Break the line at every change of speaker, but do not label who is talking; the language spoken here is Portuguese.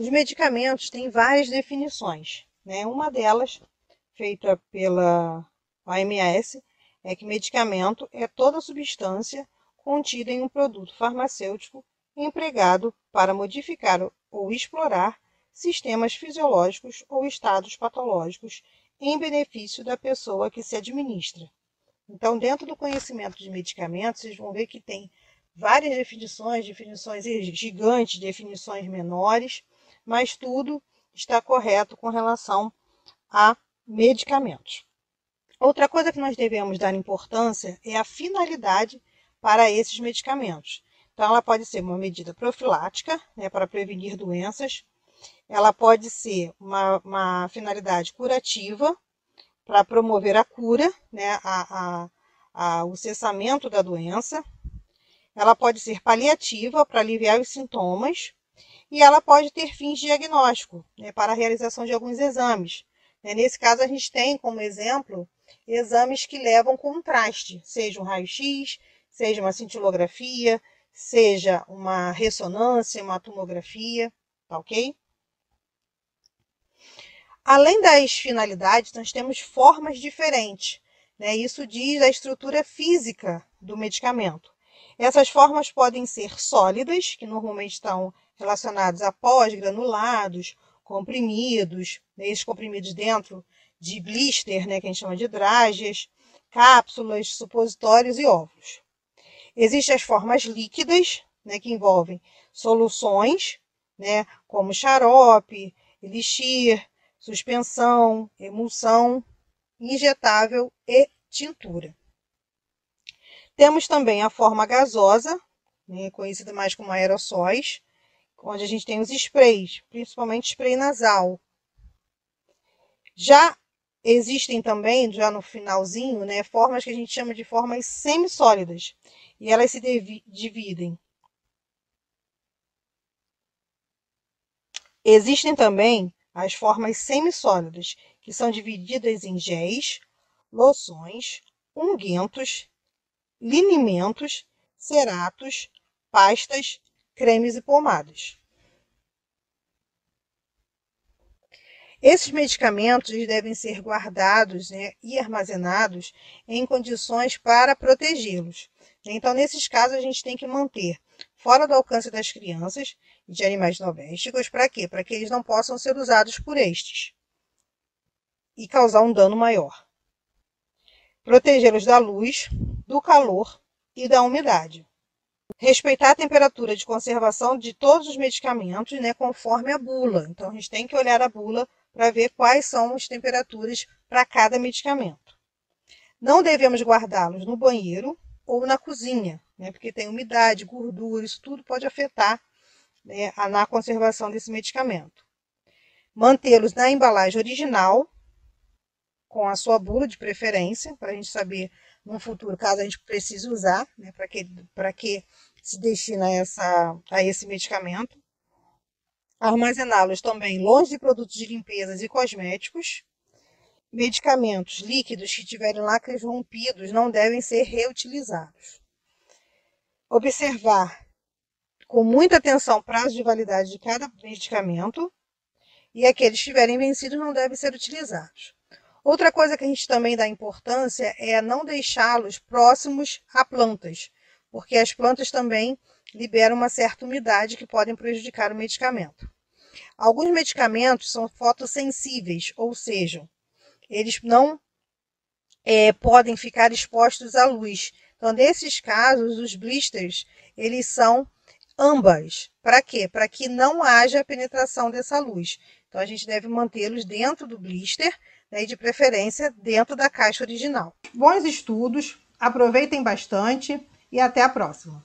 Os medicamentos têm várias definições. Né? Uma delas, feita pela OMS, é que medicamento é toda substância contida em um produto farmacêutico empregado para modificar ou explorar sistemas fisiológicos ou estados patológicos em benefício da pessoa que se administra. Então, dentro do conhecimento de medicamentos, vocês vão ver que tem várias definições, definições gigantes, definições menores, mas tudo está correto com relação a medicamentos. Outra coisa que nós devemos dar importância é a finalidade para esses medicamentos. Então, ela pode ser uma medida profilática, né, para prevenir doenças, ela pode ser uma, uma finalidade curativa, para promover a cura, né, a, a, a, o cessamento da doença. Ela pode ser paliativa, para aliviar os sintomas. E ela pode ter fins diagnósticos, né, para a realização de alguns exames. Né, nesse caso, a gente tem como exemplo exames que levam contraste, seja um raio-x, seja uma cintilografia, seja uma ressonância, uma tomografia, tá ok? Além das finalidades, nós temos formas diferentes. Né? Isso diz a estrutura física do medicamento. Essas formas podem ser sólidas, que normalmente estão relacionados a pós granulados, comprimidos, né? esses comprimidos dentro de blister, né, que a gente chama de drágeas, cápsulas, supositórios e óvulos. Existem as formas líquidas, né, que envolvem soluções, né, como xarope, elixir, suspensão, emulsão, injetável e tintura. Temos também a forma gasosa, né, conhecida mais como aerossóis, onde a gente tem os sprays, principalmente spray nasal. Já Existem também, já no finalzinho, né, formas que a gente chama de formas semissólidas. E elas se dividem. Existem também as formas semissólidas, que são divididas em géis, loções, unguentos, linimentos, ceratos, pastas, cremes e pomadas. Esses medicamentos devem ser guardados né, e armazenados em condições para protegê-los. Então, nesses casos, a gente tem que manter fora do alcance das crianças e de animais domésticos. Para quê? Para que eles não possam ser usados por estes e causar um dano maior. Protegê-los da luz, do calor e da umidade. Respeitar a temperatura de conservação de todos os medicamentos, né, conforme a bula. Então, a gente tem que olhar a bula para ver quais são as temperaturas para cada medicamento. Não devemos guardá-los no banheiro ou na cozinha, né, porque tem umidade, gordura, isso tudo pode afetar né, na conservação desse medicamento. Mantê-los na embalagem original, com a sua bula de preferência, para a gente saber no futuro, caso a gente precise usar, né, para que, que se destina essa, a esse medicamento armazená-los também longe de produtos de limpeza e cosméticos. Medicamentos líquidos que tiverem lacres rompidos não devem ser reutilizados. Observar com muita atenção o prazo de validade de cada medicamento e aqueles que estiverem vencidos não devem ser utilizados. Outra coisa que a gente também dá importância é não deixá-los próximos a plantas, porque as plantas também liberam uma certa umidade que podem prejudicar o medicamento. Alguns medicamentos são fotossensíveis, ou seja, eles não é, podem ficar expostos à luz. Então, nesses casos, os blisters, eles são ambas. Para quê? Para que não haja penetração dessa luz. Então, a gente deve mantê-los dentro do blister né, e, de preferência, dentro da caixa original. Bons estudos, aproveitem bastante e até a próxima!